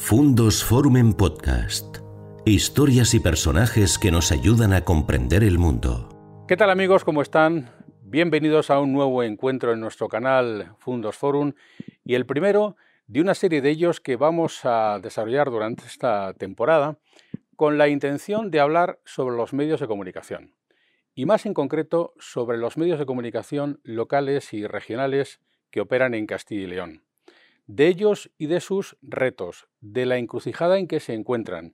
Fundos Forum en Podcast. Historias y personajes que nos ayudan a comprender el mundo. ¿Qué tal amigos? ¿Cómo están? Bienvenidos a un nuevo encuentro en nuestro canal Fundos Forum y el primero de una serie de ellos que vamos a desarrollar durante esta temporada con la intención de hablar sobre los medios de comunicación y más en concreto sobre los medios de comunicación locales y regionales que operan en Castilla y León de ellos y de sus retos, de la encrucijada en que se encuentran,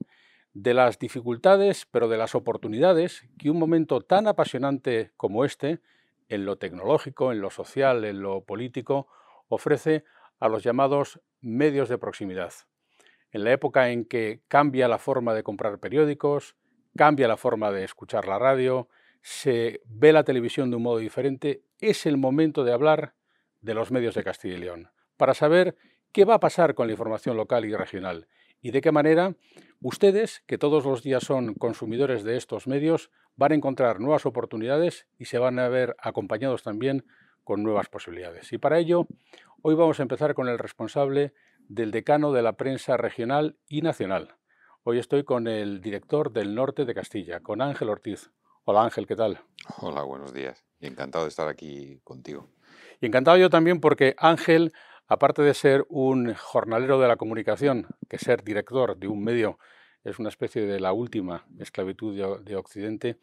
de las dificultades, pero de las oportunidades que un momento tan apasionante como este, en lo tecnológico, en lo social, en lo político, ofrece a los llamados medios de proximidad. En la época en que cambia la forma de comprar periódicos, cambia la forma de escuchar la radio, se ve la televisión de un modo diferente, es el momento de hablar de los medios de Castilla y León para saber qué va a pasar con la información local y regional y de qué manera ustedes, que todos los días son consumidores de estos medios, van a encontrar nuevas oportunidades y se van a ver acompañados también con nuevas posibilidades. Y para ello, hoy vamos a empezar con el responsable del decano de la prensa regional y nacional. Hoy estoy con el director del norte de Castilla, con Ángel Ortiz. Hola Ángel, ¿qué tal? Hola, buenos días. Y encantado de estar aquí contigo. Y encantado yo también porque Ángel aparte de ser un jornalero de la comunicación, que ser director de un medio es una especie de la última esclavitud de, Occidente,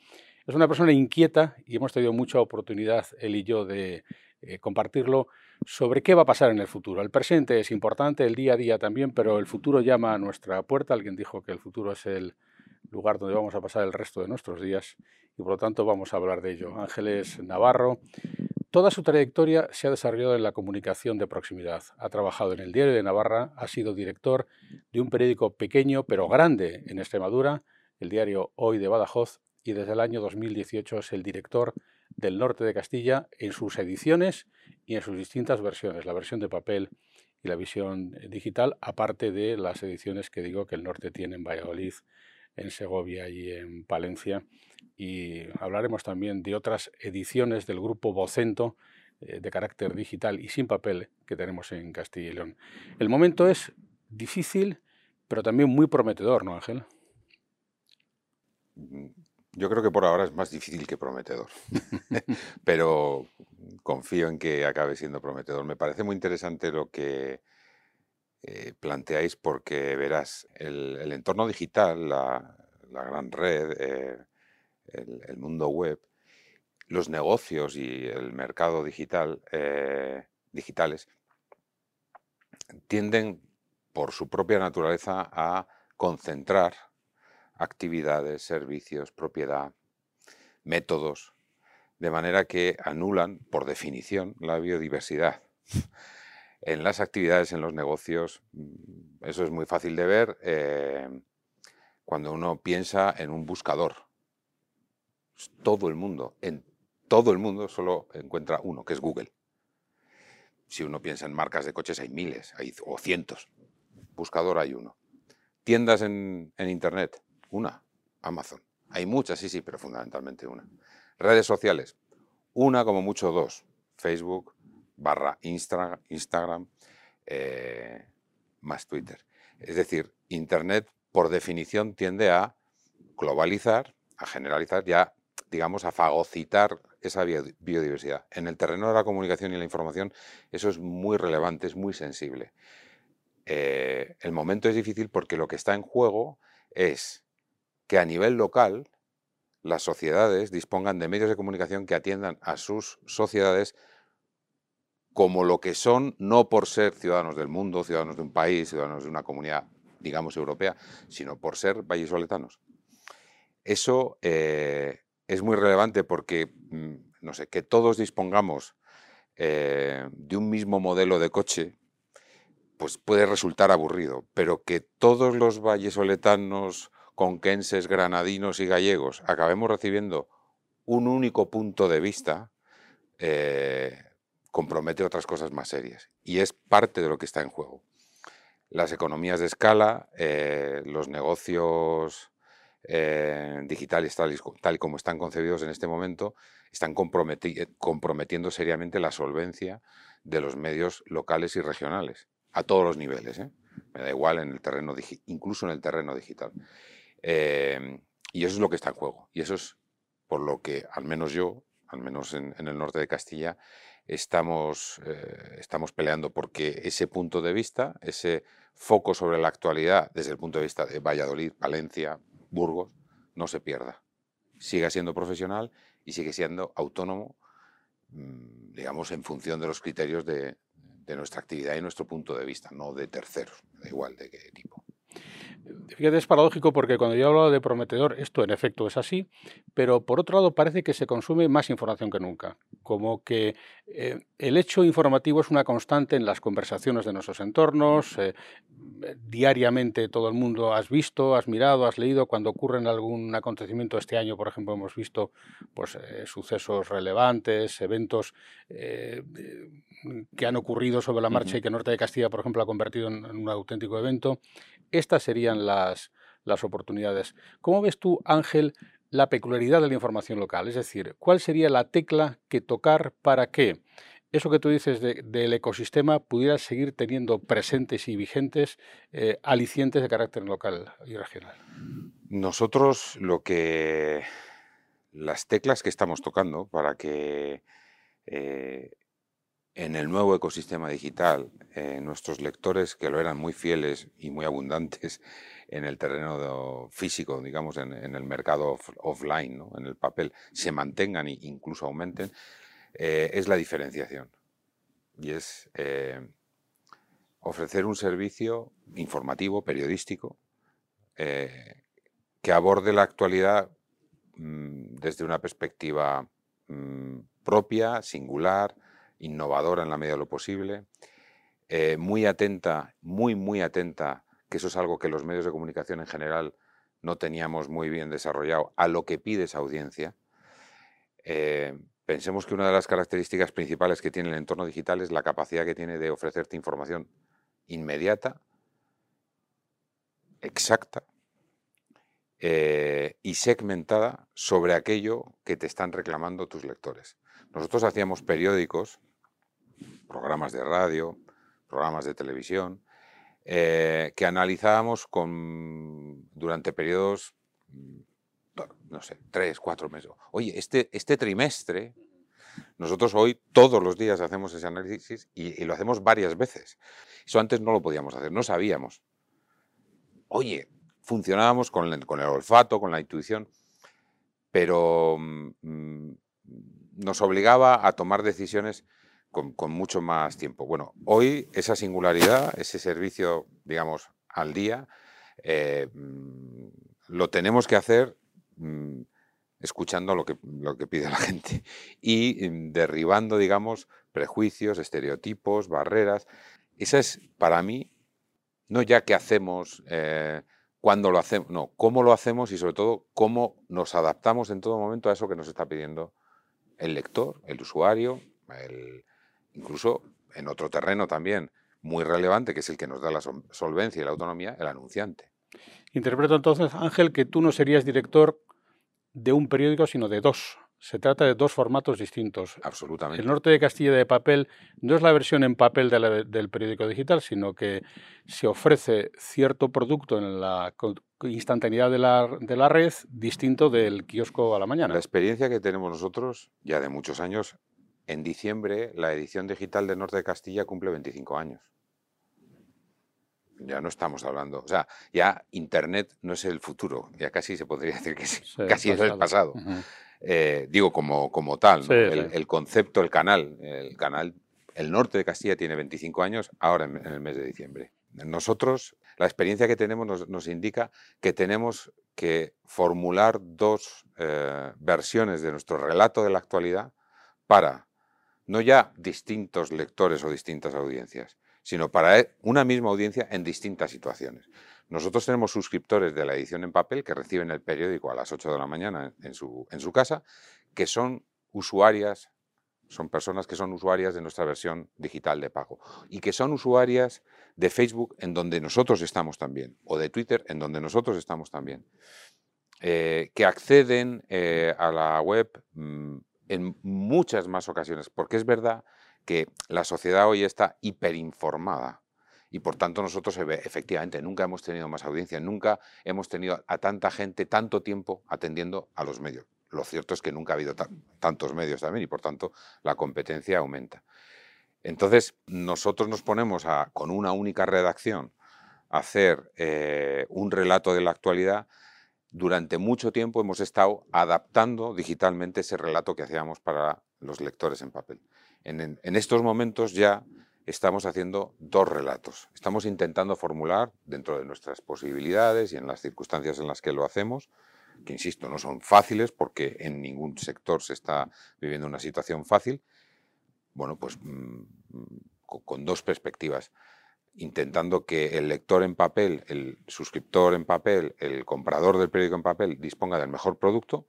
es una persona inquieta y hemos tenido mucha oportunidad, él y yo, de eh, compartirlo sobre qué va a pasar en el futuro. El presente es importante, el día a día también, pero el futuro llama a nuestra puerta. Alguien dijo que el futuro es el lugar donde vamos a pasar el resto de nuestros días y por lo tanto vamos a hablar de ello. Ángeles Navarro Toda su trayectoria se ha desarrollado en la comunicación de proximidad. Ha trabajado en el Diario de Navarra, ha sido director de un periódico pequeño pero grande en Extremadura, el diario Hoy de Badajoz, y desde el año 2018 es el director del Norte de Castilla en sus ediciones y en sus distintas versiones, la versión de papel y la visión digital, aparte de las ediciones que digo que el Norte tiene en Valladolid, en Segovia y en Palencia y hablaremos también de otras ediciones del grupo Vocento eh, de carácter digital y sin papel que tenemos en Castilla y León. El momento es difícil, pero también muy prometedor, ¿no, Ángel? Mm, yo creo que por ahora es más difícil que prometedor, pero confío en que acabe siendo prometedor. Me parece muy interesante lo que eh, planteáis porque verás, el, entorno digital, la, gran red, eh, el, mundo web, los negocios y el mercado digital, eh, digitales tienden por su propia naturaleza a concentrar actividades, servicios, propiedad, métodos, de manera que anulan, por definición, la biodiversidad. En las actividades, en los negocios, mm, eso es muy fácil de ver eh, cuando uno piensa en un buscador todo el mundo, en todo el mundo solo encuentra uno, que es Google. Si uno piensa en marcas de coches hay miles hay, o cientos. Buscador hay uno. Tiendas en, Internet, una, Amazon. Hay muchas, sí, sí, pero fundamentalmente una. Redes sociales, una como mucho dos. Facebook, barra Instagram, eh, más Twitter. Es decir, Internet por definición tiende a globalizar, a generalizar ya digamos, a fagocitar esa biodiversidad. En el terreno de la comunicación y la información eso es muy relevante, es muy sensible. Eh, el momento es difícil porque lo que está en juego es que a nivel local las sociedades dispongan de medios de comunicación que atiendan a sus sociedades como lo que son, no por ser ciudadanos del mundo, ciudadanos de un país, ciudadanos de una comunidad, digamos, europea, sino por ser vallisoletanos. Eso eh, es muy relevante porque, mm, no sé, que todos dispongamos eh, de un mismo modelo de coche, pues puede resultar aburrido, pero que todos los vallesoletanos, conquenses, granadinos y gallegos acabemos recibiendo un único punto de vista, eh, compromete otras cosas más serias. Y es parte de lo que está en juego. Las economías de escala, eh, los negocios eh, digitales tal, y como están concebidos en este momento, están comprometiendo seriamente la solvencia de los medios locales y regionales, a todos los niveles. ¿eh? Me da igual en el terreno incluso en el terreno digital. Em, y eso es lo que está en juego. Y eso es por lo que, al menos yo, al menos en, el norte de Castilla, estamos, eh, estamos peleando porque ese punto de vista, ese foco sobre la actualidad desde el punto de vista de Valladolid, Valencia, Burgos, no se pierda. Siga siendo profesional y sigue siendo autónomo, mm, digamos, en función de los criterios de, nuestra actividad y nuestro punto de vista, no de terceros, da igual de qué tipo. Fíjate, es paradójico porque cuando yo hablo de prometedor, esto en efecto es así, pero por otro lado parece que se consume más información que nunca. Como que eh, el hecho informativo es una constante en las conversaciones de nuestros entornos. Eh, diariamente todo el mundo has visto, has mirado, has leído. Cuando ocurre algún acontecimiento este año, por ejemplo, hemos visto pues, eh, sucesos relevantes, eventos que han ocurrido sobre la marcha y que Norte de Castilla, por ejemplo, ha convertido en, un auténtico evento. Estas serían las, las oportunidades. ¿Cómo ves tú, Ángel, la peculiaridad de la información local? Es decir, ¿cuál sería la tecla que tocar para que eso que tú dices del ecosistema pudiera seguir teniendo presentes y vigentes eh, alicientes de carácter local y regional? Nosotros lo que... las teclas que estamos tocando para que eh, en el nuevo ecosistema digital, eh, nuestros lectores, que lo eran muy fieles y muy abundantes en el terreno físico, digamos, en, el mercado offline, en el papel, se mantengan e incluso aumenten, eh, es la diferenciación. Y es eh, ofrecer un servicio informativo, periodístico, que aborde la actualidad mm, desde una perspectiva mm, propia, singular, innovadora en la medida de lo posible, eh, muy atenta, muy, muy atenta, que eso es algo que los medios de comunicación en general no teníamos muy bien desarrollado, a lo que pide esa audiencia. Eh, pensemos que una de las características principales que tiene el entorno digital es la capacidad que tiene de ofrecerte información inmediata, exacta eh, y segmentada sobre aquello que te están reclamando tus lectores. Nosotros hacíamos periódicos programas de radio, programas de televisión, eh, que analizábamos con, durante periodos, mm, no sé, tres, cuatro meses. Oye, este, este trimestre, nosotros hoy todos los días hacemos ese análisis y, lo hacemos varias veces. Eso antes no lo podíamos hacer, no sabíamos. Oye, funcionábamos con el, con el olfato, con la intuición, pero mm, mm, nos obligaba a tomar decisiones con, mucho más tiempo. Bueno, hoy esa singularidad, ese servicio, digamos, al día, eh, mm, lo tenemos que hacer mm, escuchando lo que, lo que pide la gente y mm, derribando, digamos, prejuicios, estereotipos, barreras. Esa es, para mí, no ya qué hacemos, eh, cuándo lo hacemos, no, cómo lo hacemos y sobre todo cómo nos adaptamos en todo momento a eso que nos está pidiendo el lector, el usuario, el, incluso en otro terreno también muy relevante, que es el que nos da la solvencia y la autonomía, el anunciante. Interpreto entonces, Ángel, que tú no serías director de un periódico, sino de dos. Se trata de dos formatos distintos. Absolutamente. El norte de Castilla de papel no es la versión en papel del periódico digital, sino que se ofrece cierto producto en la instantaneidad de la, de la red distinto del kiosco a la mañana. La experiencia que tenemos nosotros, ya de muchos años, en diciembre la edición digital de Norte de Castilla cumple 25 años. Ya no estamos hablando, o sea, ya Internet no es el futuro, ya casi se podría decir que sí, casi es el pasado. Eh, digo como, como tal, el, concepto, el canal, el canal, el Norte de Castilla tiene 25 años ahora en, el mes de diciembre. Nosotros, la experiencia que tenemos nos, indica que tenemos que formular dos eh, versiones de nuestro relato de la actualidad para no ya distintos lectores o distintas audiencias, sino para e, una misma audiencia en distintas situaciones. Nosotros tenemos suscriptores de la edición en papel que reciben el periódico a las 8 de la mañana en su, casa, que son usuarias, son personas que son usuarias de nuestra versión digital de pago y que son usuarias de Facebook en donde nosotros estamos también, o de Twitter en donde nosotros estamos también, eh, que acceden eh, a la web mm, en muchas más ocasiones, porque es verdad que la sociedad hoy está hiperinformada Y por tanto nosotros efectivamente nunca hemos tenido más audiencia, nunca hemos tenido a tanta gente tanto tiempo atendiendo a los medios. Lo cierto es que nunca ha habido tantos medios también y por tanto la competencia aumenta. Entonces nosotros nos ponemos a, con una única redacción a hacer eh, un relato de la actualidad. Durante mucho tiempo hemos estado adaptando digitalmente ese relato que hacíamos para los lectores en papel. en estos momentos ya estamos haciendo dos relatos. Estamos intentando formular dentro de nuestras posibilidades y en las circunstancias en las que lo hacemos, que insisto, no son fáciles porque en ningún sector se está viviendo una situación fácil, bueno, pues mm, con dos perspectivas, intentando que el lector en papel, el suscriptor en papel, el comprador del periódico en papel disponga del mejor producto,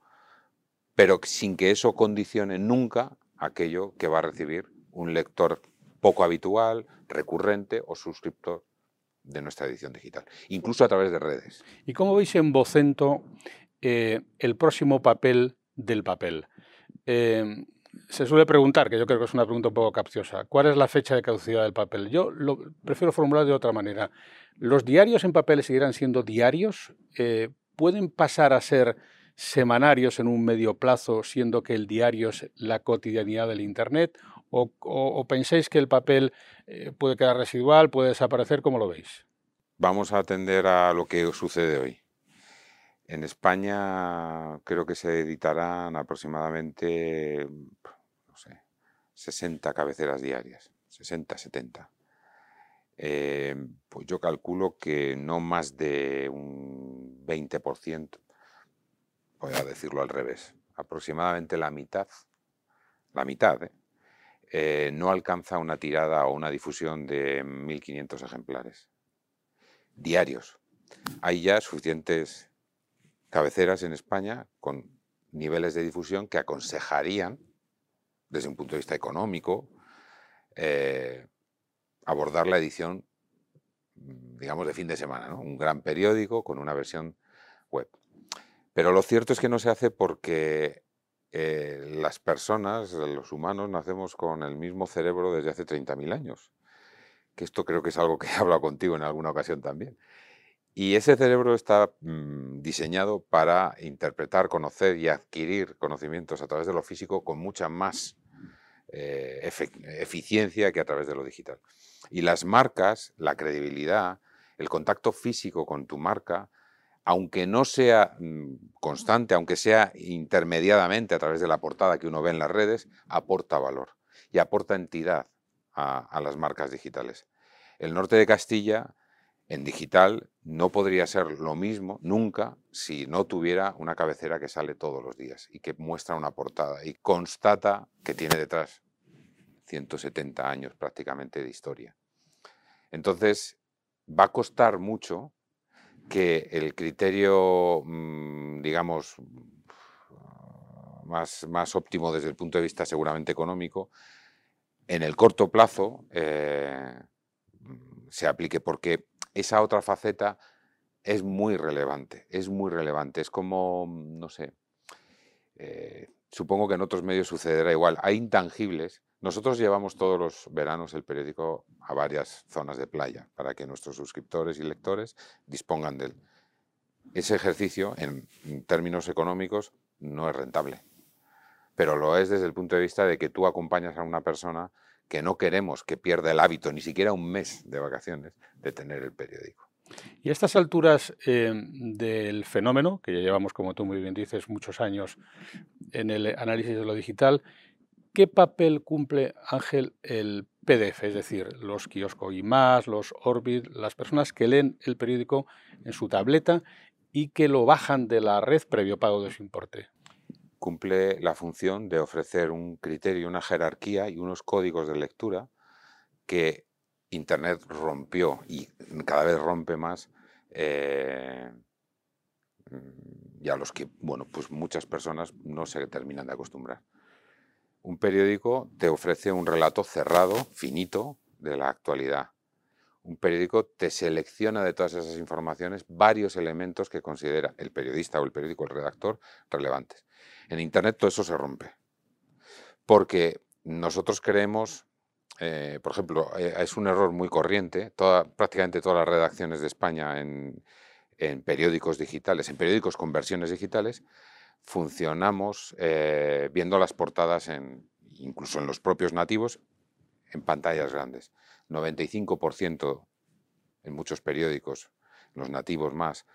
pero sin que eso condicione nunca aquello que va a recibir un lector poco habitual, recurrente o suscriptor de nuestra edición digital, incluso a través de redes. ¿Y cómo veis en Vocento eh, el próximo papel del papel? Em, se suele preguntar, que yo creo que es una pregunta un poco capciosa, ¿cuál es la fecha de caducidad del papel? Yo lo prefiero formular de otra manera. ¿Los diarios en papel seguirán siendo diarios? Eh, ¿Pueden pasar a ser semanarios en un medio plazo, siendo que el diario es la cotidianidad del Internet? o, pensáis que el papel eh, puede quedar residual, puede desaparecer? ¿Cómo lo veis? Vamos a atender a lo que sucede hoy. En España creo que se editarán aproximadamente, 60 cabeceras diarias, 60, 70. Eh, pues yo calculo que no más de un 20%, voy a decirlo al revés, aproximadamente la mitad, la mitad, ¿eh? Eh, no alcanza una tirada o una difusión de 1.500 ejemplares diarios. Hay ya suficientes cabeceras en España con niveles de difusión que aconsejarían, desde un punto de vista económico, eh, abordar la edición, digamos, de fin de semana, un gran periódico con una versión web. Pero lo cierto es que no se hace porque eh, las personas, los humanos, nacemos con el mismo cerebro desde hace 30.000 años. Que esto creo que es algo que he hablado contigo en alguna ocasión también. Y ese cerebro está mm, diseñado para interpretar, conocer y adquirir conocimientos a través de lo físico con mucha más eh, eficiencia que a través de lo digital. Y las marcas, la credibilidad, el contacto físico con tu marca, aunque no sea mm, constante, aunque sea intermediadamente a través de la portada que uno ve en las redes, aporta valor y aporta entidad a, las marcas digitales. El norte de Castilla en digital no podría ser lo mismo nunca si no tuviera una cabecera que sale todos los días y que muestra una portada y constata que tiene detrás 170 años prácticamente de historia. Entonces, va a costar mucho que el criterio, mm, digamos, más, más, óptimo desde el punto de vista seguramente económico, en el corto plazo eh, se aplique, porque esa otra faceta es muy relevante, es muy relevante, es como, no sé, eh, supongo que en otros medios sucederá igual, hay intangibles nosotros llevamos todos los veranos el periódico a varias zonas de playa para que nuestros suscriptores y lectores dispongan de él. Ese ejercicio, en términos económicos, no es rentable, pero lo es desde el punto de vista de que tú acompañas a una persona que no queremos que pierda el hábito, ni siquiera un mes de vacaciones, de tener el periódico. Y a estas alturas eh, del fenómeno, que ya llevamos, como tú muy bien dices, muchos años en el análisis de lo digital, ¿Qué papel cumple, Ángel, el PDF? Es decir, los kiosco y más, los Orbit, las personas que leen el periódico en su tableta y que lo bajan de la red previo pago de su importe. Cumple la función de ofrecer un criterio, una jerarquía y unos códigos de lectura que Internet rompió y cada vez rompe más eh, y a los que, bueno, pues muchas personas no se terminan de acostumbrar. Un periódico te ofrece un relato cerrado, finito, de la actualidad. Un periódico te selecciona de todas esas informaciones varios elementos que considera el periodista o el periódico, el redactor, relevantes. En Internet todo eso se rompe. Porque nosotros creemos eh, por ejemplo, eh, es un error muy corriente, prácticamente todas las redacciones de España en, periódicos digitales, en periódicos con versiones digitales, funcionamos eh, viendo las portadas en, incluso en los propios nativos en pantallas grandes. 95% en muchos periódicos, los nativos más,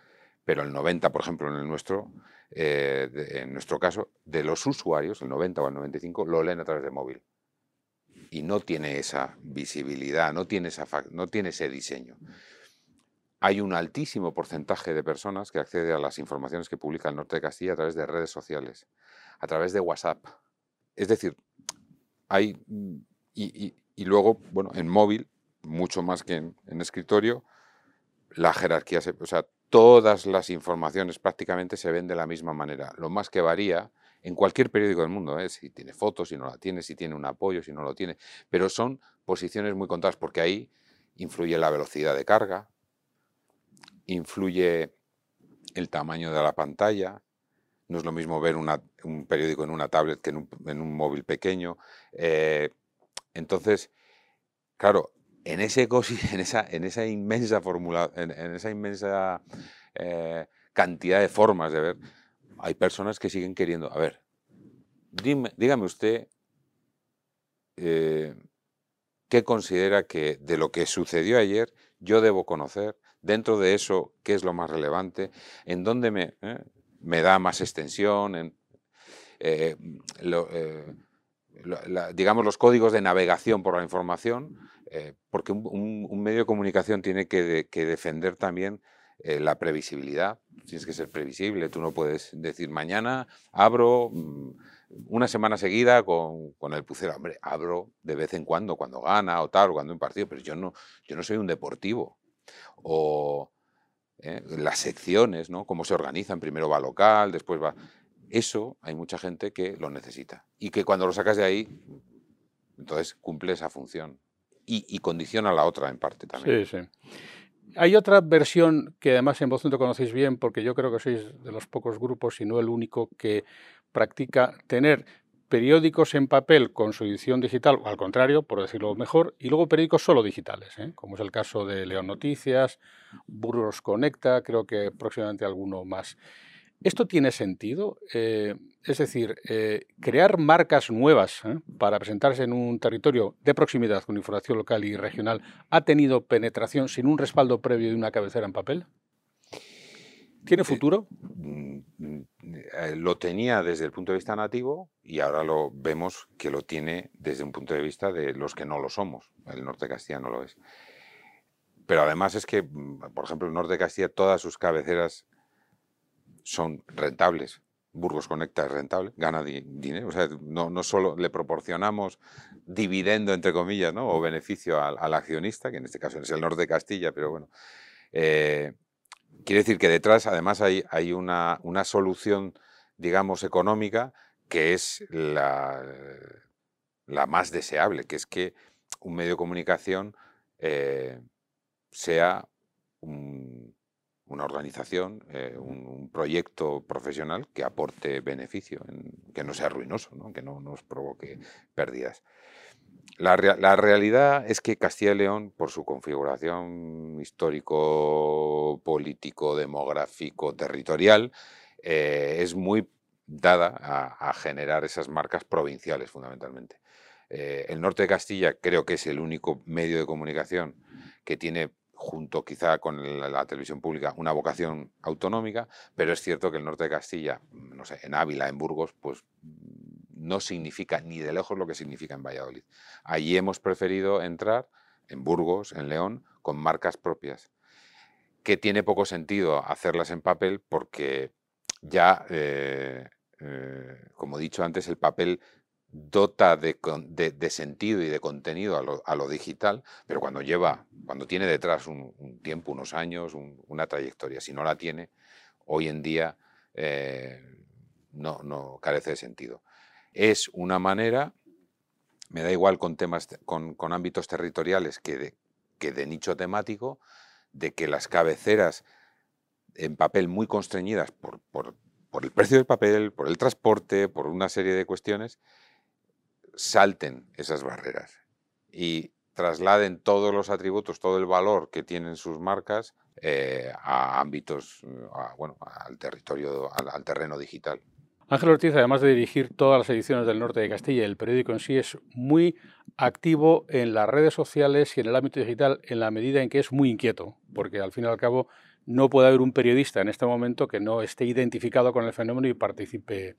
pero el 90, por ejemplo, en el nuestro, en nuestro caso, de los usuarios, el 90 o el 95, lo leen a través de móvil y no tiene esa visibilidad, no tiene, esa, no tiene ese diseño. Hay un altísimo porcentaje de personas que accede a las informaciones que publica el Norte de Castilla a través de redes sociales, a través de WhatsApp. Es decir, hay... Y, luego, bueno, en móvil, mucho más que en, escritorio, la jerarquía, se, o sea, todas las informaciones prácticamente se ven de la misma manera. Lo más que varía en cualquier periódico del mundo, ¿eh? si tiene fotos, si no la tiene, si tiene un apoyo, si no lo tiene, pero son posiciones muy contadas porque ahí influye la velocidad de carga, influye el tamaño de la pantalla, no es lo mismo ver un periódico en una tablet que en un, móvil pequeño. Eh, entonces, claro, en, ese, en, esa, en esa inmensa fórmula, en, esa inmensa eh, cantidad de formas de ver, hay personas que siguen queriendo, a ver, dígame usted eh, qué considera que de lo que sucedió ayer yo debo conocer, dentro de eso, qué es lo más relevante, en dónde me, eh, me da más extensión, en, eh, digamos los códigos de navegación por la información, porque un, medio de comunicación tiene que, defender también eh, la previsibilidad. Tienes que ser previsible. Tú no puedes decir mañana abro mm, una semana seguida con, con, el pucero. Hombre, abro de vez en cuando, cuando gana o tal, o cuando un partido, pero yo no, yo no soy un deportivo. O eh, las secciones, ¿no? Cómo se organizan. Primero va local, después va. Eso hay mucha gente que lo necesita. Y que cuando lo sacas de ahí, entonces cumple esa función. Y, y condiciona la otra en parte también. Sí, sí. Hay otra versión que además en Voz.to conocéis bien, porque yo creo que sois de los pocos grupos, y no el único, que practica tener periódicos en papel con su edición digital, al contrario, por decirlo mejor, y luego periódicos solo digitales, ¿eh? como es el caso de León Noticias, Burros Conecta, creo que próximamente alguno más. ¿Esto tiene sentido? Eh, es decir, eh, crear marcas nuevas para presentarse en un territorio de proximidad con información local y regional ha tenido penetración sin un respaldo previo de una cabecera en papel? ¿Tiene futuro? Mm, mm, lo tenía desde el punto de vista nativo y ahora lo vemos que lo tiene desde un punto de vista de los que no lo somos. El norte de Castilla no lo es. Pero además es que, mm, por ejemplo, el norte de Castilla, todas sus cabeceras son rentables. Burgos Conecta es rentable, gana dinero. O sea, no, no, solo le proporcionamos dividendo, entre comillas, ¿no? o beneficio al, accionista, que en este caso es el norte de Castilla, pero bueno. Eh, quiere decir que detrás, además, hay, una, solución, digamos, económica que es la, más deseable, que es que un medio de comunicación eh, sea un, una organización, eh, un, proyecto profesional que aporte beneficio, que no sea ruinoso, que no nos provoque pérdidas. La, realidad es que Castilla y León, por su configuración histórico, político, demográfico, territorial, eh, es muy dada a, generar esas marcas provinciales fundamentalmente. Eh, el norte de Castilla creo que es el único medio de comunicación que tiene junto quizá con la, televisión pública, una vocación autonómica, pero es cierto que el norte de Castilla, no sé, en Ávila, en Burgos, pues no significa ni de lejos lo que significa en Valladolid. Allí hemos preferido entrar, en Burgos, en León, con marcas propias, que tiene poco sentido hacerlas en papel porque ya, eh, eh, como he dicho antes, el papel dota de, sentido y de contenido a lo, digital, pero cuando lleva, cuando tiene detrás un, tiempo, unos años, una trayectoria, si no la tiene, hoy en día eh, no, no, carece de sentido. Es una manera, me da igual con temas, con, ámbitos territoriales que de, nicho temático, de que las cabeceras en papel muy constreñidas por el precio del papel, por el transporte, por una serie de cuestiones, salten esas barreras y trasladen todos los atributos, todo el valor que tienen sus marcas eh, a ámbitos, bueno, al territorio, al, terreno digital. Ángel Ortiz, además de dirigir todas las ediciones del Norte de Castilla, el periódico en sí es muy activo en las redes sociales y en el ámbito digital en la medida en que es muy inquieto, porque al fin y al cabo no puede haber un periodista en este momento que no esté identificado con el fenómeno y participe,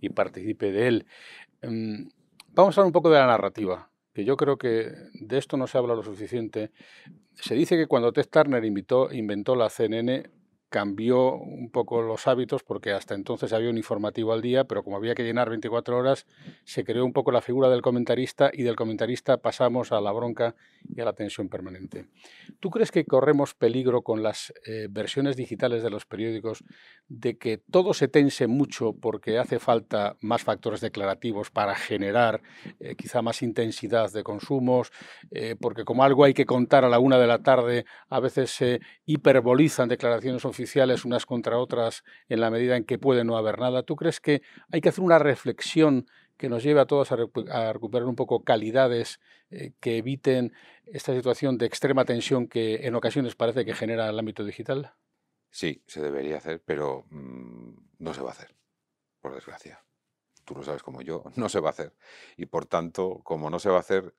y participe de él. Em, vamos a hablar un poco de la narrativa, que yo creo que de esto no se habla lo suficiente. Se dice que cuando Ted Turner inventó la CNN, cambió un poco los hábitos porque hasta entonces había un informativo al día, pero como había que llenar 24 horas, se creó un poco la figura del comentarista y del comentarista pasamos a la bronca y a la tensión permanente. ¿Tú crees que corremos peligro con las eh, versiones digitales de los periódicos de que todo se tense mucho porque hace falta más factores declarativos para generar eh, quizá más intensidad de consumos, eh, porque como algo hay que contar a la una de la tarde, a veces se hiperbolizan declaraciones oficiales oficiales unas contra otras en la medida en que puede no haber nada. ¿Tú crees que hay que hacer una reflexión que nos lleve a todos a, recuperar un poco calidades eh, que eviten esta situación de extrema tensión que en ocasiones parece que genera el ámbito digital? Sí, se debería hacer, pero mm, no se va a hacer, por desgracia. Tú lo sabes como yo, no se va a hacer. Y por tanto, como no se va a hacer,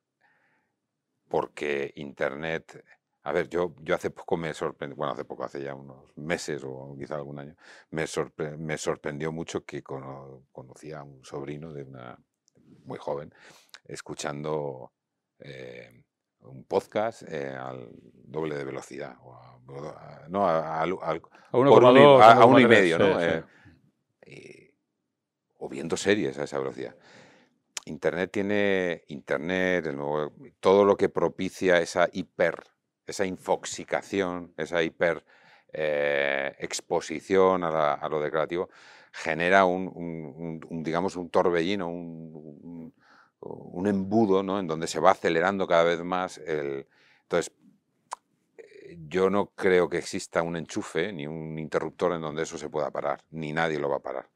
porque Internet a ver, yo, yo hace poco me sorprendió, bueno, hace poco, hace ya unos meses o quizá algún año, me, me sorprendió mucho que conocía a un sobrino de una muy joven escuchando eh, un podcast eh, al doble de velocidad, o no, a, uno, y medio, ¿no? Eh, o viendo series a esa velocidad. Internet tiene, Internet, todo lo que propicia esa hiper esa infoxicación, esa hiper eh, a, lo declarativo, genera un, digamos, un torbellino, un, embudo, ¿no? En donde se va acelerando cada vez más el... Entonces, yo no creo que exista un enchufe ni un interruptor en donde eso se pueda parar, ni nadie lo va a parar.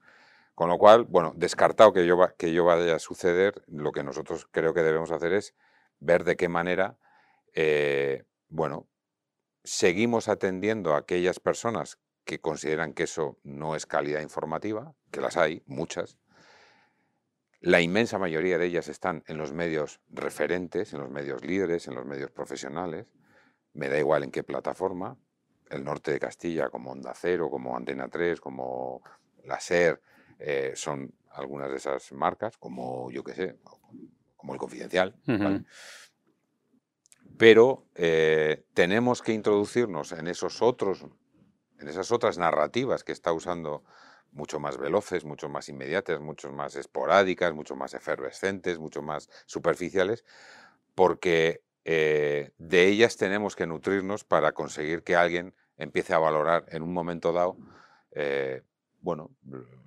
Con lo cual, bueno, descartado que yo, que yo vaya a suceder, lo que nosotros creo que debemos hacer es ver de qué manera eh, bueno, seguimos atendiendo a aquellas personas que consideran que eso no es calidad informativa, que las hay, muchas. La inmensa mayoría de ellas están en los medios referentes, en los medios líderes, en los medios profesionales. Me da igual en qué plataforma. El norte de Castilla, como Onda Cero, como Antena 3, como La SER, eh, son algunas de esas marcas, como yo qué sé, como el Confidencial pero eh, tenemos que introducirnos en esos otros, en esas otras narrativas que está usando mucho más veloces, mucho más inmediatas, mucho más esporádicas, mucho más efervescentes, mucho más superficiales, porque eh, de ellas tenemos que nutrirnos para conseguir que alguien empiece a valorar en un momento dado, eh, bueno,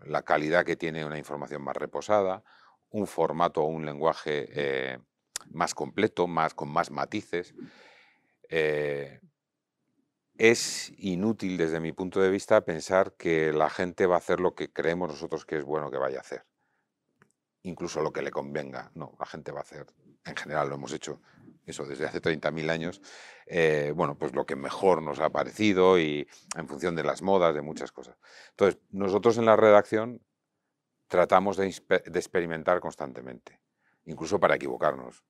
la calidad que tiene una información más reposada, un formato o un lenguaje más completo, más, con más matices. Eh, es inútil desde mi punto de vista pensar que la gente va a hacer lo que creemos nosotros que es bueno que vaya a hacer. Incluso lo que le convenga. No, la gente va a hacer, en general lo hemos hecho eso desde hace 30.000 años, eh, bueno, pues lo que mejor nos ha parecido y en función de las modas, de muchas cosas. Entonces, nosotros en la redacción tratamos de experimentar constantemente, incluso para equivocarnos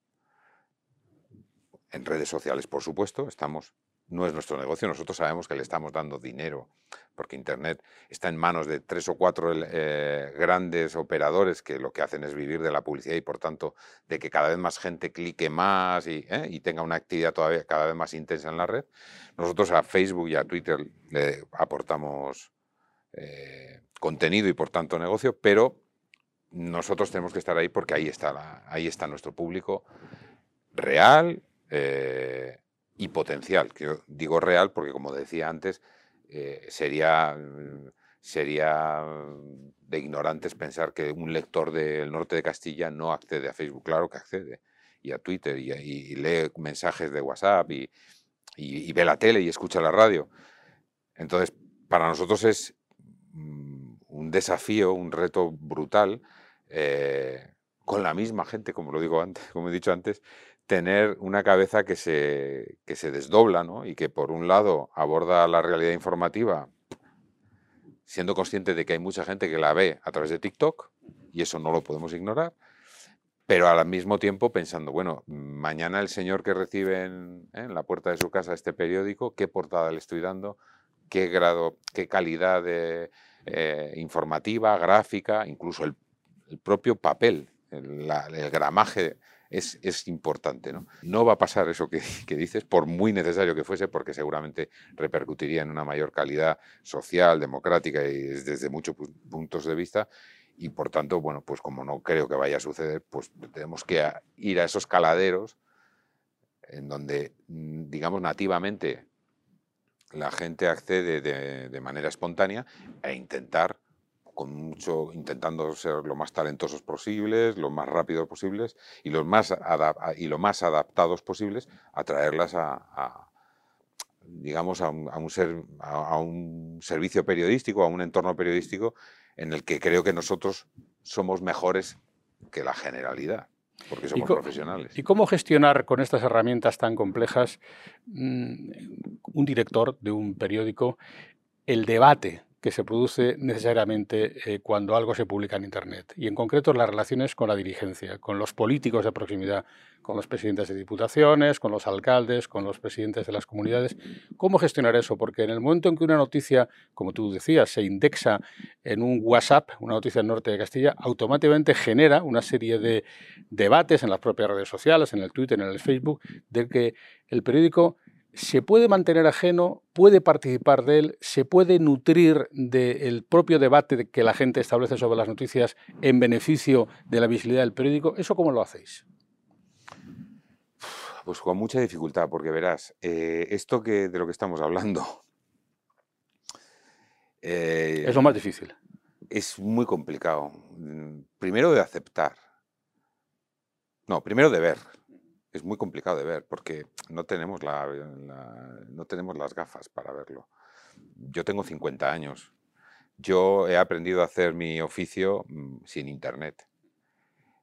en redes sociales, por supuesto, estamos, no es nuestro negocio, nosotros sabemos que le estamos dando dinero, porque Internet está en manos de tres o cuatro eh, grandes operadores que lo que hacen es vivir de la publicidad y por tanto de que cada vez más gente clique más y, ¿eh? tenga una actividad cada vez más intensa en la red. Nosotros a Facebook y a Twitter le aportamos eh, contenido y por tanto negocio, pero nosotros tenemos que estar ahí porque ahí está, ahí está nuestro público real eh, y potencial. Digo real porque, como decía antes, eh, sería, sería de ignorantes pensar que un lector del norte de Castilla no accede a Facebook. Claro que accede. Y a Twitter, y, lee mensajes de WhatsApp, y, y, ve la tele y escucha la radio. Entonces, para nosotros es mm, un desafío, un reto brutal, eh, con la misma gente, como lo digo antes, como he dicho antes, tener una cabeza que se, que se desdobla ¿no? y que por un lado aborda la realidad informativa siendo consciente de que hay mucha gente que la ve a través de TikTok y eso no lo podemos ignorar, pero al mismo tiempo pensando, bueno, mañana el señor que recibe en, la puerta de su casa este periódico, ¿qué portada le estoy dando? ¿Qué grado, qué calidad de, eh, informativa, gráfica, incluso el, propio papel, el, gramaje es, importante. ¿no? no va a pasar eso que, dices, por muy necesario que fuese, porque seguramente repercutiría en una mayor calidad social, democrática y desde muchos puntos de vista. Y por tanto, bueno, pues como no creo que vaya a suceder, pues tenemos que ir a esos caladeros en donde, mm, digamos, nativamente la gente accede de, manera espontánea e intentar con mucho intentando ser lo más talentosos posibles, lo más rápidos posibles y los más y lo más adaptados posibles, atraerlas a, digamos a un, ser, a un servicio periodístico, a un entorno periodístico en el que creo que nosotros somos mejores que la generalidad porque somos profesionales. ¿Y cómo gestionar con estas herramientas tan complejas mm, un director de un periódico el debate que se produce necesariamente eh, cuando algo se publica en Internet, y en concreto las relaciones con la dirigencia, con los políticos de proximidad, con los presidentes de diputaciones, con los alcaldes, con los presidentes de las comunidades. ¿Cómo gestionar eso? Porque en el momento en que una noticia, como tú decías, se indexa en un WhatsApp, una noticia del norte de Castilla, automáticamente genera una serie de debates en las propias redes sociales, en el Twitter, en el Facebook, de que el periódico se puede mantener ajeno, puede participar de él, se puede nutrir del propio debate que la gente establece sobre las noticias en beneficio de la visibilidad del periódico. ¿Eso cómo lo hacéis? Pues con mucha dificultad, porque verás, eh, esto que, de lo que estamos hablando... Eh, es lo más difícil. Es muy complicado. Primero de aceptar. No, primero de ver es muy complicado de ver porque no tenemos, la, no tenemos las gafas para verlo. Yo tengo 50 años. Yo he aprendido a hacer mi oficio mm, sin internet.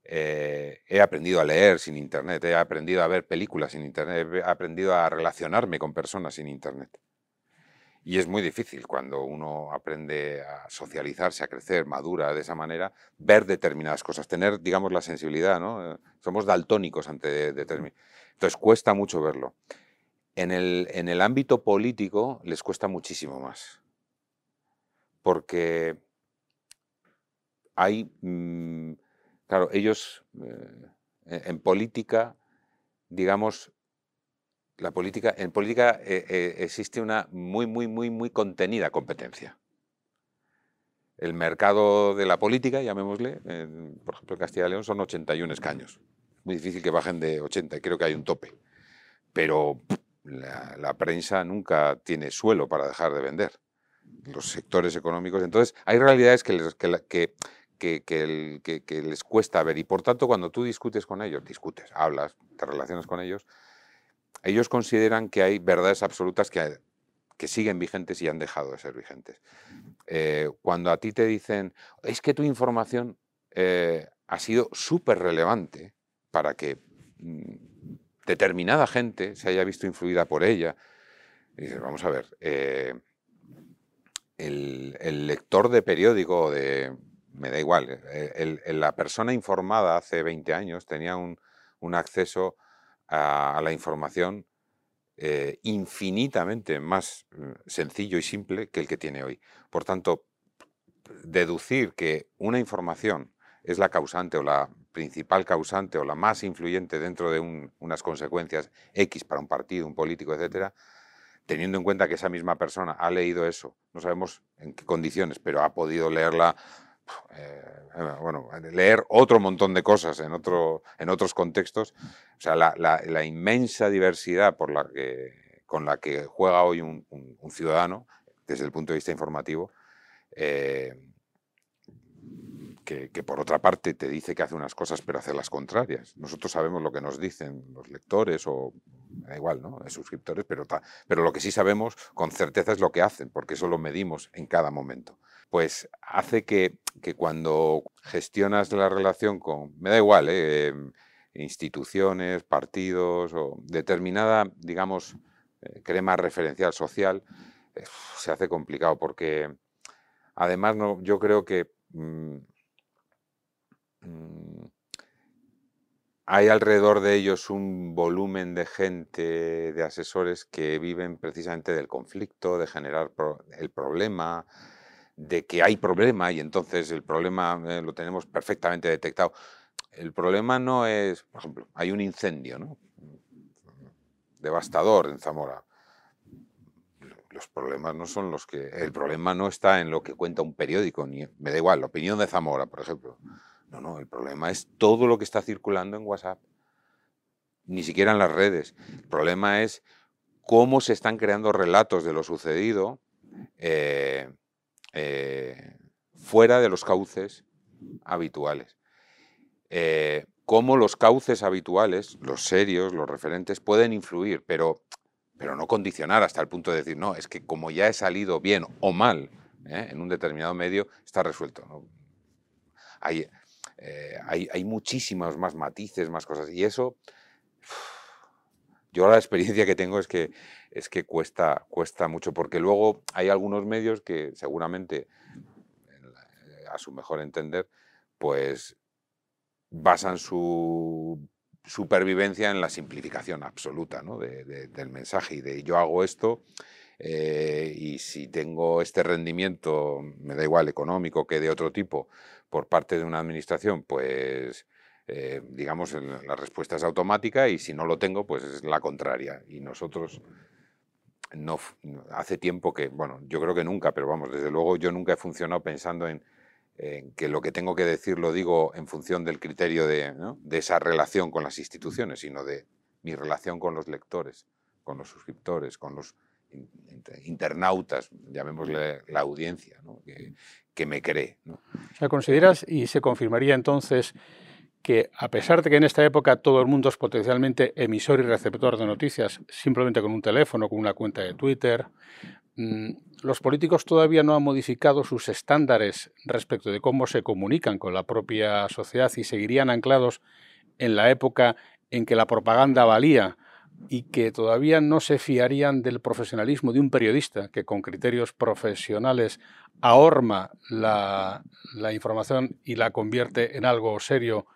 Eh, he aprendido a leer sin internet, he aprendido a ver películas sin internet, he aprendido a relacionarme con personas sin internet. Y es muy difícil cuando uno aprende a socializarse, a crecer, madura de esa manera, ver determinadas cosas, tener, digamos, la sensibilidad, ¿no? Eh, somos daltónicos ante determinadas... Entonces cuesta mucho verlo. En el, en el ámbito político les cuesta muchísimo más. Porque hay, mm, claro, ellos eh, en política, digamos, la política, en política eh, eh, existe una muy, muy, muy, muy contenida competencia. El mercado de la política, llamémosle, por ejemplo en Castilla y León son 81 escaños. Muy difícil que bajen de 80 y creo que hay un tope. Pero la, prensa nunca tiene suelo para dejar de vender. Los sectores económicos. Entonces, hay realidades que les, que, que les cuesta ver y por tanto cuando tú discutes con ellos, discutes, hablas, te relacionas con ellos, ellos consideran que hay verdades absolutas que, que siguen vigentes y han dejado de ser vigentes. Eh, cuando a ti te dicen, es que tu información eh, ha sido súper relevante para que mm, determinada gente se haya visto influida por ella, dices, vamos a ver, eh, el, lector de periódico, de, me da igual, la persona informada hace 20 años tenía un, un acceso a, la información eh, infinitamente más mm, sencillo y simple que el que tiene hoy. Por tanto, deducir que una información es la causante o la principal causante o la más influyente dentro de unas consecuencias X para un partido, un político, etcétera, teniendo en cuenta que esa misma persona ha leído eso, no sabemos en qué condiciones, pero ha podido leerla eh, bueno, leer otro montón de cosas en, otro, en otros contextos. O sea, la, inmensa diversidad por la que, con la que juega hoy un, ciudadano, desde el punto de vista informativo, eh, que, por otra parte te dice que hace unas cosas pero hace las contrarias. Nosotros sabemos lo que nos dicen los lectores o da igual, ¿no? Suscriptores, pero, pero lo que sí sabemos con certeza es lo que hacen, porque eso lo medimos en cada momento. Pues hace que, cuando gestionas la relación con, me da igual, ¿eh? instituciones, partidos o determinada, digamos, eh, crema referencial social, eh, se hace complicado porque además yo creo que mm, mm, hay alrededor de ellos un volumen de gente, de asesores que viven precisamente del conflicto, de generar el problema, de que hay problema y entonces el problema eh, lo tenemos perfectamente detectado. El problema no es, por ejemplo, hay un incendio, ¿no? devastador en Zamora. Los problemas no son los que... El problema no está en lo que cuenta un periódico, ni me da igual, la opinión de Zamora, por ejemplo. No, no, el problema es todo lo que está circulando en WhatsApp, ni siquiera en las redes. El problema es cómo se están creando relatos de lo sucedido eh, eh, fuera de los cauces habituales. Eh, cómo los cauces habituales, los serios, los referentes, pueden influir, pero, pero no condicionar hasta el punto de decir, no, es que como ya he salido bien o mal ¿eh? en un determinado medio, está resuelto. Eh, hay, hay, muchísimos más matices, más cosas, y eso, yo la experiencia que tengo es que, es que cuesta, cuesta mucho, porque luego hay algunos medios que seguramente, a su mejor entender, pues basan su supervivencia en la simplificación absoluta del mensaje y de yo hago esto eh, y si tengo este rendimiento, me da igual económico que de otro tipo, por parte de una administración, pues eh, digamos la respuesta es automática y si no lo tengo, pues es la contraria. Y nosotros no hace tiempo que, bueno, yo creo que nunca, pero vamos, desde luego yo nunca he funcionado pensando en que lo que tengo que decir lo digo en función del criterio de, esa relación con las instituciones, sino de mi relación con los lectores, con los suscriptores, con los internautas, llamémosle la audiencia, que, me cree. ¿no? O ¿consideras y se confirmaría entonces que a pesar de que en esta época todo el mundo es potencialmente emisor y receptor de noticias, simplemente con un teléfono, con una cuenta de Twitter, Mm, los políticos todavía no han modificado sus estándares respecto de cómo se comunican con la propia sociedad y seguirían anclados en la época en que la propaganda valía y que todavía no se fiarían del profesionalismo de un periodista que con criterios profesionales ahorma la, la información y la convierte en algo serio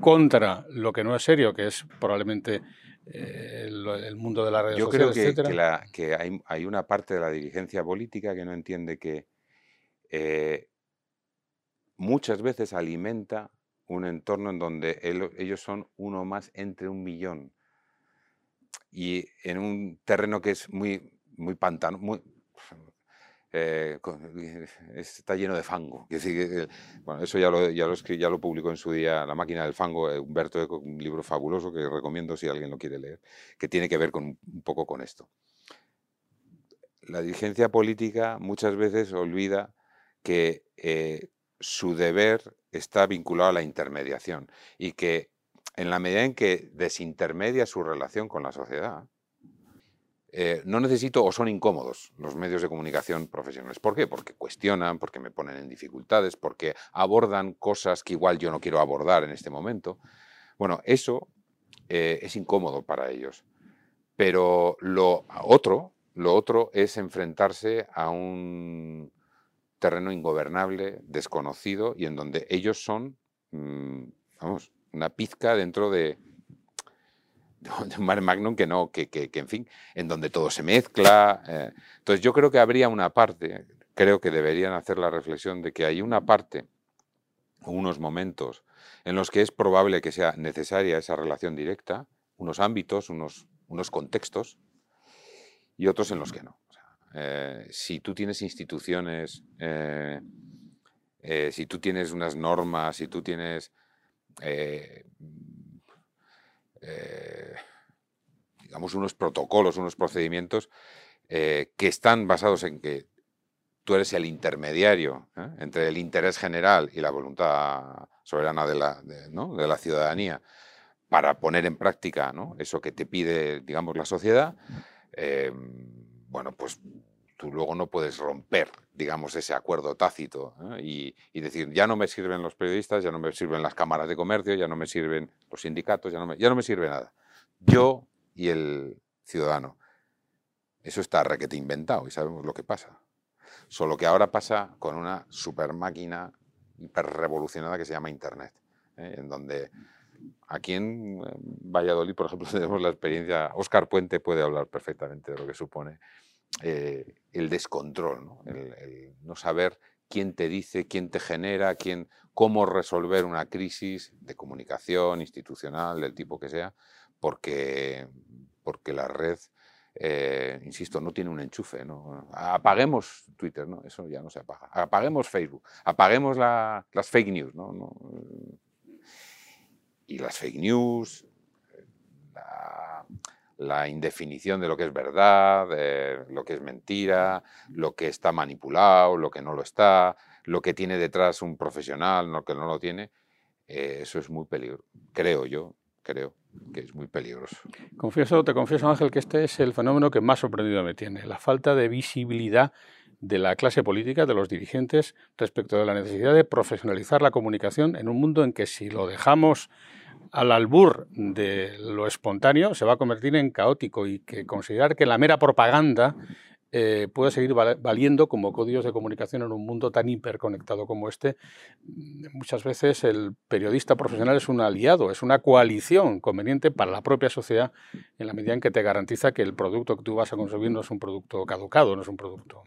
contra lo que no es serio, que es probablemente eh, el, mundo de la redes Yo creo que, hay, una parte de la dirigencia política que no entiende que eh, muchas veces alimenta un entorno en donde ellos son uno más entre un millón. Y en un terreno que es muy, muy pantano, muy, eh, está lleno de fango. bueno, eso ya lo, ya, lo ya lo publicó en su día La máquina del fango, eh, Humberto Eco, un libro fabuloso que recomiendo si alguien lo quiere leer, que tiene que ver con, un poco con esto. La dirigencia política muchas veces olvida que eh, su deber está vinculado a la intermediación y que en la medida en que desintermedia su relación con la sociedad, eh, no necesito o son incómodos los medios de comunicación profesionales. ¿Por qué? Porque cuestionan, porque me ponen en dificultades, porque abordan cosas que igual yo no quiero abordar en este momento. Bueno, eso eh, es incómodo para ellos. Pero lo otro, lo otro es enfrentarse a un terreno ingobernable, desconocido y en donde ellos son, mm, vamos, una pizca dentro de, de un mare magnum que no, que, que, en fin, en donde todo se mezcla. Eh. Entonces yo creo que habría una parte, creo que deberían hacer la reflexión de que hay una parte, unos momentos en los que es probable que sea necesaria esa relación directa, unos ámbitos, unos, unos contextos, y otros en los que no. Eh, si tú tienes instituciones, eh, si tú tienes unas normas, si tú tienes eh, digamos, unos protocolos, unos procedimientos eh, que están basados en que tú eres el intermediario ¿eh? entre el interés general y la voluntad soberana de la, de, la ciudadanía para poner en práctica eso que te pide, digamos, la sociedad, bueno, pues tú luego no puedes romper, digamos, ese acuerdo tácito y, decir, ya no me sirven los periodistas, ya no me sirven las cámaras de comercio, ya no me sirven los sindicatos, ya no me, ya no me sirve nada. Yo y el ciudadano. Eso está requete inventado y sabemos lo que pasa. Solo que ahora pasa con una super máquina hiper revolucionada que se llama Internet, ¿eh? en donde aquí en Valladolid, por ejemplo, tenemos la experiencia, Oscar Puente puede hablar perfectamente de lo que supone eh, el descontrol, ¿no? El, no saber quién te dice, quién te genera, quién, cómo resolver una crisis de comunicación institucional, del tipo que sea, porque, porque la red, eh, insisto, no tiene un enchufe. ¿no? Apaguemos Twitter, ¿no? eso ya no se apaga. Apaguemos Facebook, apaguemos las fake news. ¿no? y las fake news, la, indefinición de lo que es verdad, lo que es mentira, lo que está manipulado, lo que no lo está, lo que tiene detrás un profesional, lo que no lo tiene, eh, eso es muy peligroso, creo yo, creo que es muy peligroso. Confieso, te confieso Ángel que este es el fenómeno que más sorprendido me tiene, la falta de visibilidad de la clase política, de los dirigentes, respecto de la necesidad de profesionalizar la comunicación en un mundo en que si lo dejamos al albur de lo espontáneo se va a convertir en caótico y que considerar que la mera propaganda eh, puede seguir valiendo como códigos de comunicación en un mundo tan hiperconectado como este. Mm, muchas veces el periodista profesional es un aliado, es una coalición conveniente para la propia sociedad en la medida en que te garantiza que el producto que tú vas a consumir no es un producto caducado, no es un producto.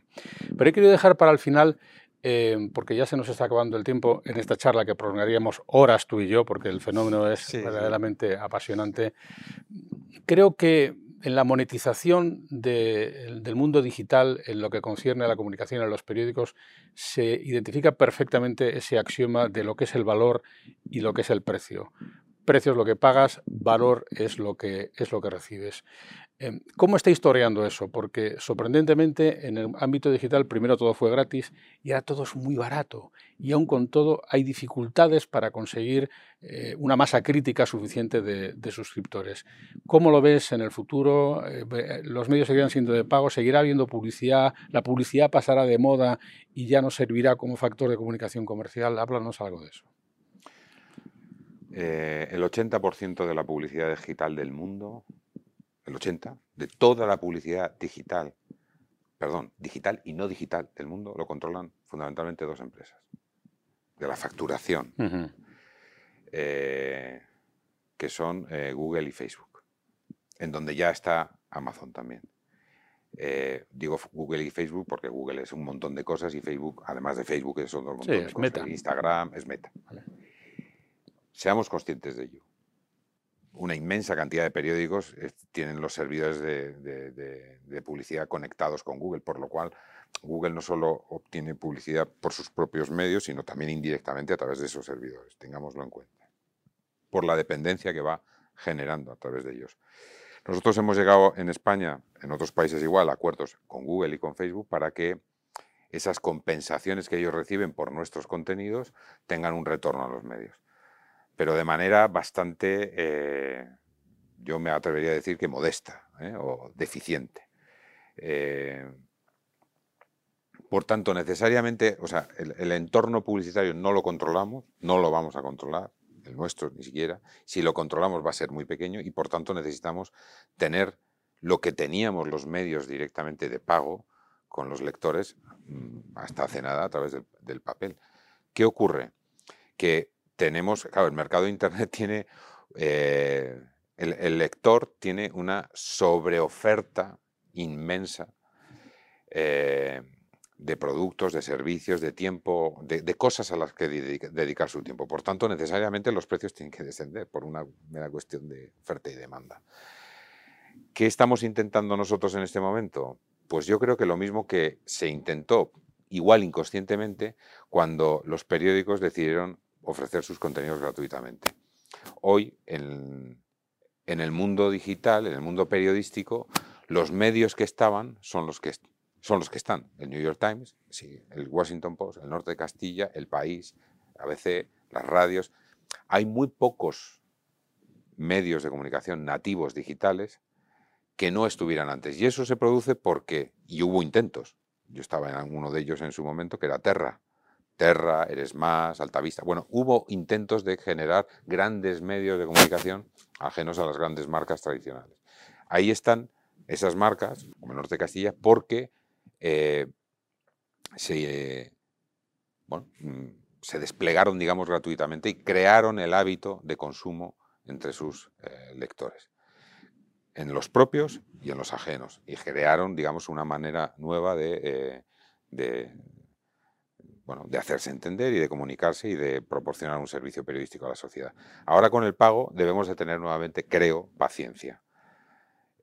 Pero he querido dejar para el final eh, porque ya se nos está acabando el tiempo en esta charla que prolongaríamos horas tú y yo, porque el fenómeno es verdaderamente apasionante. Creo que en la monetización del mundo digital, en lo que concierne a la comunicación en los periódicos, se identifica perfectamente ese axioma de lo que es el valor y lo que es el precio. Precio es lo que pagas, valor es lo que, es lo que recibes. Em, ¿Cómo está historiando eso? Porque sorprendentemente en el ámbito digital primero todo fue gratis y ahora todo es muy barato. Y aún con todo hay dificultades para conseguir eh, una masa crítica suficiente de, suscriptores. ¿Cómo lo ves en el futuro? Eh, eh, ¿Los medios seguirán siendo de pago? ¿Seguirá habiendo publicidad? ¿La publicidad pasará de moda y ya no servirá como factor de comunicación comercial? Háblanos algo de eso. el 80% de la publicidad digital del mundo el 80, de toda la publicidad digital, perdón, digital y no digital del mundo, lo controlan fundamentalmente dos empresas. De la facturación, eh, que son eh, Google y Facebook, en donde ya está Amazon también. Eh, digo Google y Facebook porque Google es un montón de cosas y Facebook, además de Facebook, es otro montón de cosas. Instagram es meta. Seamos conscientes de ello una inmensa cantidad de periódicos tienen los servidores de, publicidad conectados con Google, por lo cual Google no solo obtiene publicidad por sus propios medios, sino también indirectamente a través de esos servidores, tengámoslo en cuenta, por la dependencia que va generando a través de ellos. Nosotros hemos llegado en España, en otros países igual, a acuerdos con Google y con Facebook para que esas compensaciones que ellos reciben por nuestros contenidos tengan un retorno a los medios pero de manera bastante, eh, yo me atrevería a decir que modesta ¿eh? o deficiente. Eh, por tanto, necesariamente, o sea, el, entorno publicitario no lo controlamos, no lo vamos a controlar, el nuestro ni siquiera. Si lo controlamos va a ser muy pequeño y por tanto necesitamos tener lo que teníamos los medios directamente de pago con los lectores mm, hasta hace nada a través del, del papel. ¿Qué ocurre? Que tenemos, claro, el mercado de Internet tiene, eh, el, lector tiene una sobreoferta inmensa eh, de productos, de servicios, de tiempo, de, cosas a las que dedicar su tiempo. Por tanto, necesariamente los precios tienen que descender por una mera cuestión de oferta y demanda. ¿Qué estamos intentando nosotros en este momento? Pues yo creo que lo mismo que se intentó, igual inconscientemente, cuando los periódicos decidieron ofrecer sus contenidos gratuitamente. Hoy, en, el mundo digital, en el mundo periodístico, los medios que estaban son los que, son los que están. El New York Times, el Washington Post, el Norte de Castilla, el País, ABC, las radios. Hay muy pocos medios de comunicación nativos digitales que no estuvieran antes. Y eso se produce porque, y hubo intentos, yo estaba en uno de ellos en su momento, que era Terra. Terra, Eres Más, Altavista. Bueno, hubo intentos de generar grandes medios de comunicación ajenos a las grandes marcas tradicionales. Ahí están esas marcas, como Norte Castilla, porque eh, se, mm, se, desplegaron, digamos, gratuitamente y crearon el hábito de consumo entre sus eh, lectores, en los propios y en los ajenos, y crearon, digamos, una manera nueva de, eh, de, bueno, de hacerse entender y de comunicarse y de proporcionar un servicio periodístico a la sociedad. Ahora con el pago debemos de tener nuevamente, creo, paciencia.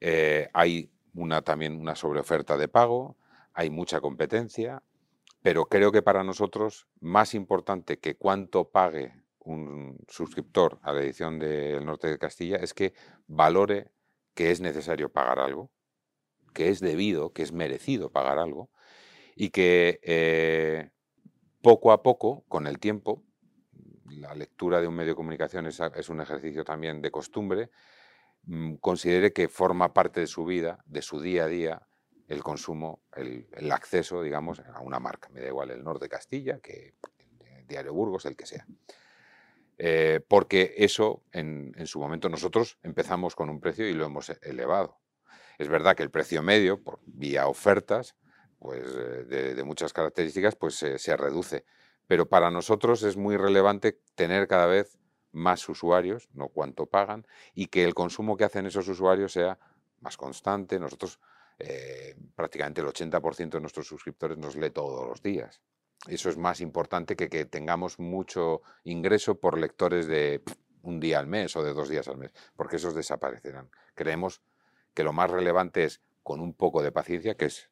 Eh, hay una, también una sobreoferta de pago, hay mucha competencia, pero creo que para nosotros más importante que cuánto pague un suscriptor a la edición del Norte de Castilla es que valore que es necesario pagar algo, que es debido, que es merecido pagar algo, y que eh, poco a poco, con el tiempo, la lectura de un medio de comunicación es, un ejercicio también de costumbre, mm, considere que forma parte de su vida, de su día a día, el consumo, el, acceso, digamos, a una marca. Me da igual el Norte de Castilla que el Diario Burgos, el que sea. Eh, porque eso, en, en, su momento, nosotros empezamos con un precio y lo hemos elevado. Es verdad que el precio medio, por vía ofertas, pues, eh, de, muchas características, pues se reduce. Pero para nosotros es muy relevante tener cada vez más usuarios, no cuánto pagan, y que el consumo que hacen esos usuarios sea más constante. Nosotros, eh, prácticamente el 80% de nuestros suscriptores nos lee todos los días. Eso es más importante que que tengamos mucho ingreso por lectores de un día al mes o de dos días al mes, porque esos desaparecerán. Creemos que lo más relevante es, con un poco de paciencia, que es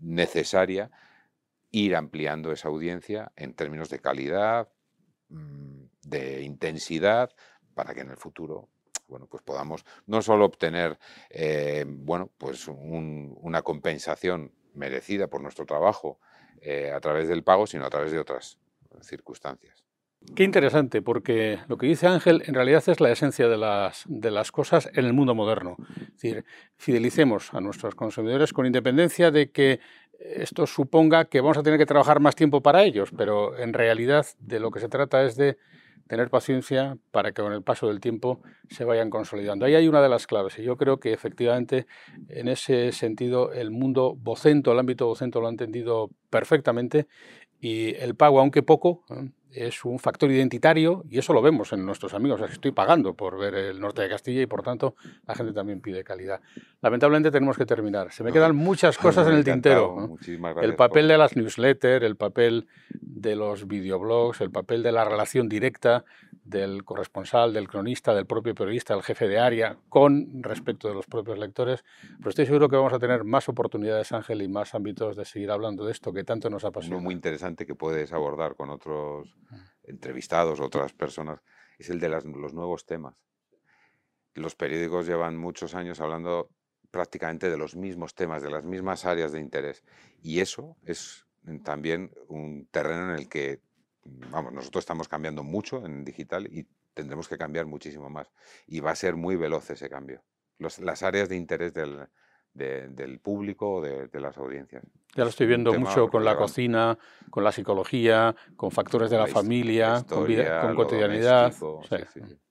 necesaria ir ampliando esa audiencia en términos de calidad, mm, de intensidad, para que en el futuro bueno, pues podamos no solo obtener eh, bueno, pues una compensación merecida por nuestro trabajo eh, a través del pago, sino a través de otras circunstancias. Qué interesante, porque lo que dice Ángel en realidad es la esencia de las, cosas en el mundo moderno. Es decir, fidelicemos a nuestros consumidores con independencia de que esto suponga que vamos a tener que trabajar más tiempo para ellos, pero en realidad de lo que se trata es de tener paciencia para que con el paso del tiempo se vayan consolidando. Ahí hay una de las claves y yo creo que efectivamente en ese sentido el mundo vocento, el ámbito vocento lo ha entendido perfectamente y el pago, aunque poco, es un factor identitario y eso lo vemos en nuestros amigos. estoy pagando por ver el norte de Castilla y por tanto la gente también pide calidad. Lamentablemente tenemos que terminar. Se me quedan muchas cosas en el tintero. El papel de las newsletters, el papel de los videoblogs, el papel de la relación directa del corresponsal, del cronista, del propio periodista, del jefe de área, con respecto de los propios lectores. Pero estoy seguro que vamos a tener más oportunidades, Ángel, y más ámbitos de seguir hablando de esto que tanto nos apasiona. Uno muy interesante que puedes abordar con otros entrevistados, otras personas, es el de los nuevos temas. Los periódicos llevan muchos años hablando prácticamente de los mismos temas, de las mismas áreas de interés. Y eso es también un terreno en el que, vamos, nosotros estamos cambiando mucho en digital y tendremos que cambiar muchísimo más. Y va a ser muy veloz ese cambio. las áreas de interés del, del público, de, de, las audiencias. Ya lo estoy viendo mucho con la cocina, con la psicología, con factores de la, familia, con, con, cotidianidad.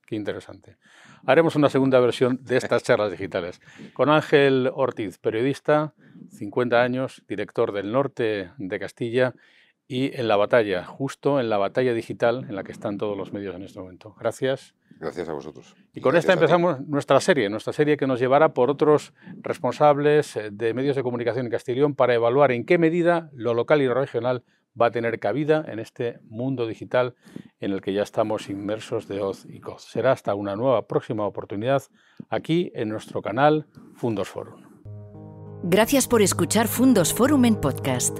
Qué interesante. Haremos una segunda versión de estas charlas digitales con Ángel Ortiz, periodista, 50 años, director del norte de Castilla y en la batalla, justo en la batalla digital en la que están todos los medios en este momento. Gracias. Gracias a vosotros. Y con esta empezamos nuestra serie, nuestra serie que nos llevará por otros responsables eh, de medios de comunicación en Castellón para evaluar en qué medida lo local y lo regional va a tener cabida en este mundo digital en el que ya estamos inmersos de hoz y coz. Será hasta una nueva próxima oportunidad aquí en nuestro canal Fundos Forum. Gracias por escuchar Fundos Forum en podcast.